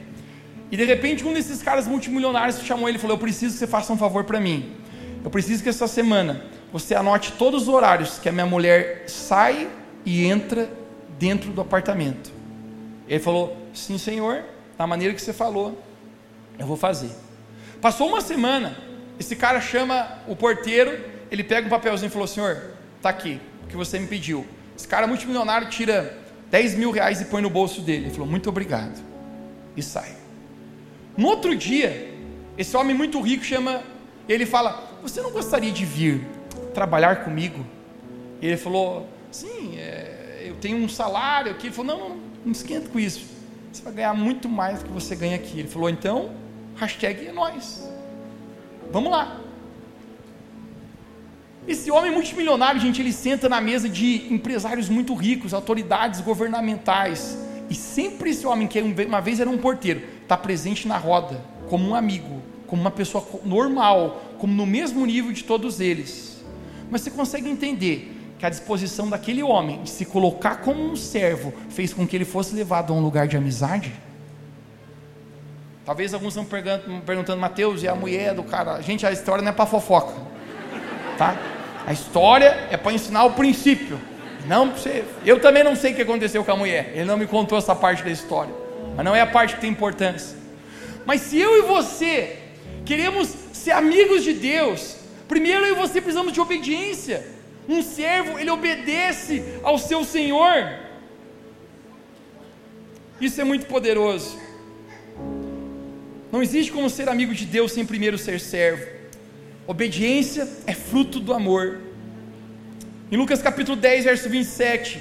E de repente um desses caras multimilionários chamou ele e falou: Eu preciso que você faça um favor para mim. Eu preciso que essa semana você anote todos os horários que a minha mulher sai e entra dentro do apartamento. Ele falou: Sim, senhor, da maneira que você falou, eu vou fazer. Passou uma semana, esse cara chama o porteiro, ele pega um papelzinho e falou: Senhor, está aqui, o que você me pediu. Esse cara multimilionário tira 10 mil reais e põe no bolso dele. Ele falou: Muito obrigado. E sai. No outro dia, esse homem muito rico chama, ele fala: Você não gostaria de vir trabalhar comigo? E ele falou: Sim, é, eu tenho um salário aqui. Ele falou: Não, não, não esquenta com isso. Você vai ganhar muito mais do que você ganha aqui. Ele falou: Então, hashtag é nós. Vamos lá. Esse homem multimilionário, gente, ele senta na mesa de empresários muito ricos, autoridades governamentais. E sempre esse homem, que uma vez era um porteiro, está presente na roda, como um amigo, como uma pessoa normal, como no mesmo nível de todos eles. Mas você consegue entender que a disposição daquele homem de se colocar como um servo fez com que ele fosse levado a um lugar de amizade? Talvez alguns estão perguntando, Mateus, e a mulher do cara? Gente, a história não é para fofoca, tá? A história é para ensinar o princípio. Não você, eu também não sei o que aconteceu com a mulher. Ele não me contou essa parte da história. Mas não é a parte que tem importância. Mas se eu e você queremos ser amigos de Deus, primeiro eu e você precisamos de obediência. Um servo, ele obedece ao seu senhor. Isso é muito poderoso. Não existe como ser amigo de Deus sem primeiro ser servo. Obediência é fruto do amor. Em Lucas capítulo 10, verso 27,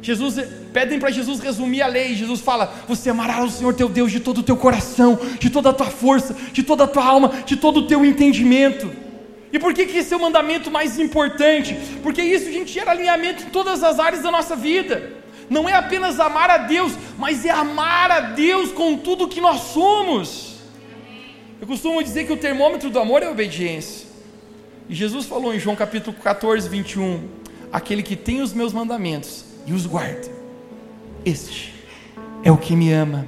Jesus pedem para Jesus resumir a lei. Jesus fala: Você amará o Senhor teu Deus de todo o teu coração, de toda a tua força, de toda a tua alma, de todo o teu entendimento. E por que, que esse é o mandamento mais importante? Porque isso, gente, gera alinhamento em todas as áreas da nossa vida. Não é apenas amar a Deus, mas é amar a Deus com tudo que nós somos. Eu costumo dizer que o termômetro do amor é a obediência. E Jesus falou em João capítulo 14, 21: Aquele que tem os meus mandamentos e os guarda, este é o que me ama.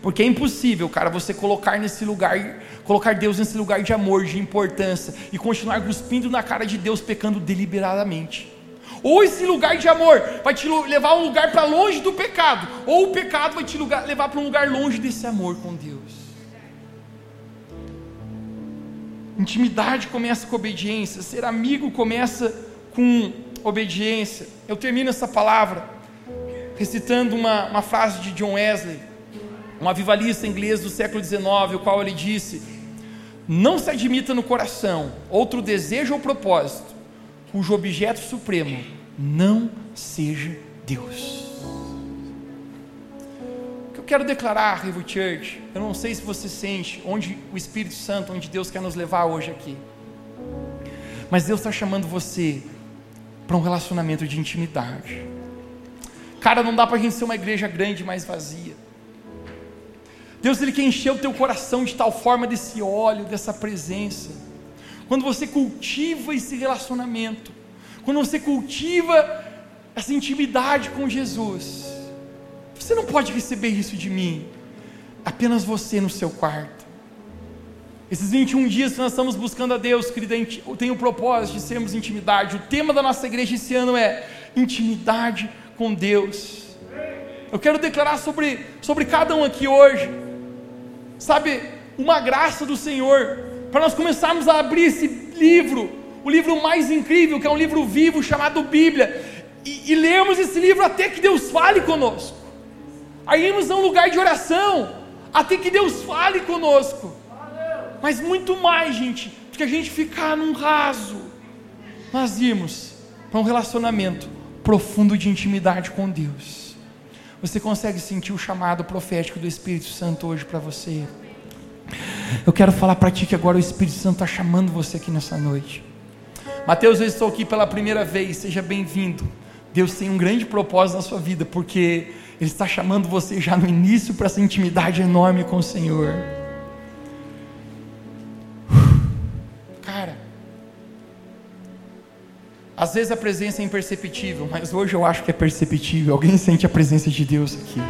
Porque é impossível, cara, você colocar nesse lugar, colocar Deus nesse lugar de amor, de importância e continuar cuspindo na cara de Deus pecando deliberadamente. Ou esse lugar de amor vai te levar a um lugar para longe do pecado, ou o pecado vai te levar para um lugar longe desse amor com Deus. Intimidade começa com obediência, ser amigo começa com obediência. Eu termino essa palavra recitando uma, uma frase de John Wesley, um avivalista inglês do século XIX, o qual ele disse: Não se admita no coração outro desejo ou propósito cujo objeto supremo não seja Deus. O que eu quero declarar, Rivo Church, eu não sei se você sente onde o Espírito Santo, onde Deus quer nos levar hoje aqui, mas Deus está chamando você para um relacionamento de intimidade. Cara, não dá para a gente ser uma igreja grande, mas vazia. Deus ele quer encher o teu coração de tal forma desse óleo, dessa presença. Quando você cultiva esse relacionamento, quando você cultiva essa intimidade com Jesus, você não pode receber isso de mim, apenas você no seu quarto. Esses 21 dias que nós estamos buscando a Deus, querida, tem o propósito de sermos intimidade. O tema da nossa igreja esse ano é intimidade com Deus. Eu quero declarar sobre, sobre cada um aqui hoje sabe, uma graça do Senhor, para nós começarmos a abrir esse livro, o livro mais incrível, que é um livro vivo chamado Bíblia, e, e lermos esse livro até que Deus fale conosco. Aí irmos a um lugar de oração, até que Deus fale conosco. Mas muito mais, gente, do que a gente ficar num raso, nós irmos para um relacionamento profundo de intimidade com Deus. Você consegue sentir o chamado profético do Espírito Santo hoje para você? Eu quero falar para ti que agora o Espírito Santo está chamando você aqui nessa noite. Mateus, eu estou aqui pela primeira vez, seja bem-vindo. Deus tem um grande propósito na sua vida, porque Ele está chamando você já no início para essa intimidade enorme com o Senhor. Às vezes a presença é imperceptível, mas hoje eu acho que é perceptível. Alguém sente a presença de Deus aqui.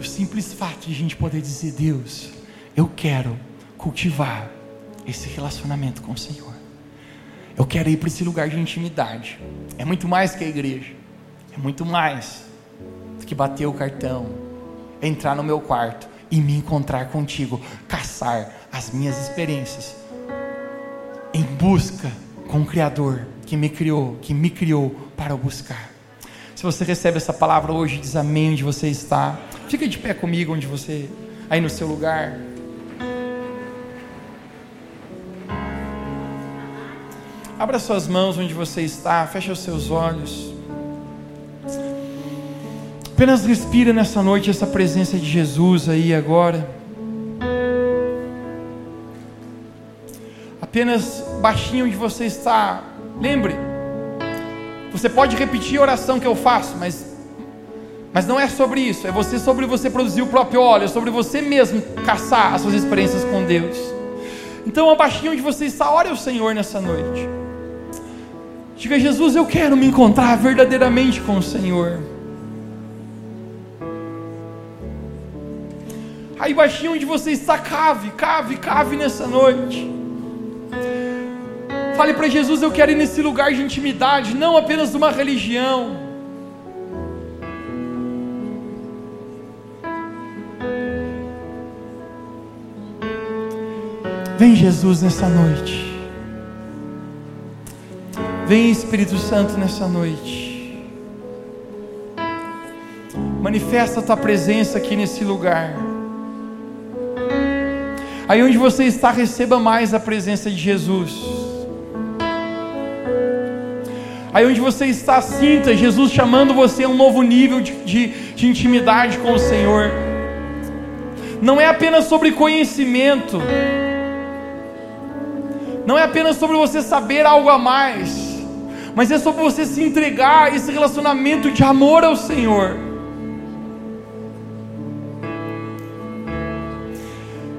O simples fato de a gente poder dizer: Deus, eu quero cultivar esse relacionamento com o Senhor. Eu quero ir para esse lugar de intimidade. É muito mais que a igreja. É muito mais do que bater o cartão, entrar no meu quarto e me encontrar contigo, caçar as minhas experiências em busca com o Criador que me criou, que me criou para o buscar. Se você recebe essa palavra hoje, diz amém onde você está. Fica de pé comigo onde você, aí no seu lugar. Abra suas mãos onde você está, feche os seus olhos. Apenas respira nessa noite essa presença de Jesus aí agora. Apenas baixinho onde você está. Lembre, você pode repetir a oração que eu faço, mas, mas não é sobre isso. É você sobre você produzir o próprio óleo, é sobre você mesmo caçar as suas experiências com Deus. Então, abaixinho onde você está, ore ao Senhor nessa noite. Diga, Jesus, eu quero me encontrar verdadeiramente com o Senhor. Aí baixinho onde você está, cave, cave, cave nessa noite. Fale para Jesus: Eu quero ir nesse lugar de intimidade, não apenas uma religião. Vem, Jesus, nessa noite. Vem, Espírito Santo, nessa noite. Manifesta a tua presença aqui nesse lugar. Aí onde você está, receba mais a presença de Jesus. Aí onde você está, sinta Jesus chamando você a um novo nível de, de, de intimidade com o Senhor. Não é apenas sobre conhecimento, não é apenas sobre você saber algo a mais, mas é sobre você se entregar a esse relacionamento de amor ao Senhor.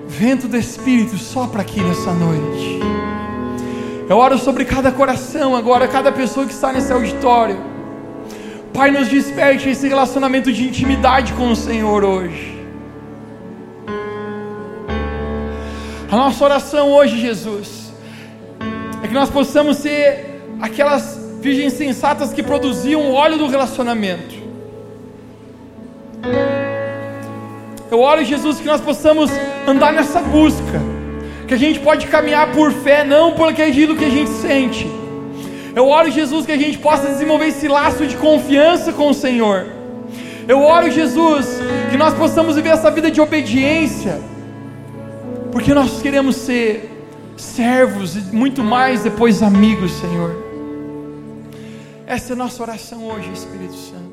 Vento do Espírito sopra aqui nessa noite. Eu oro sobre cada coração agora, cada pessoa que está nesse auditório. Pai, nos desperte esse relacionamento de intimidade com o Senhor hoje. A nossa oração hoje, Jesus, é que nós possamos ser aquelas virgens sensatas que produziam o óleo do relacionamento. Eu oro, Jesus, que nós possamos andar nessa busca, que a gente pode caminhar por fé, não por aquilo que a gente sente. Eu oro, Jesus, que a gente possa desenvolver esse laço de confiança com o Senhor. Eu oro, Jesus, que nós possamos viver essa vida de obediência, porque nós queremos ser servos e muito mais depois amigos, Senhor. Essa é a nossa oração hoje, Espírito Santo.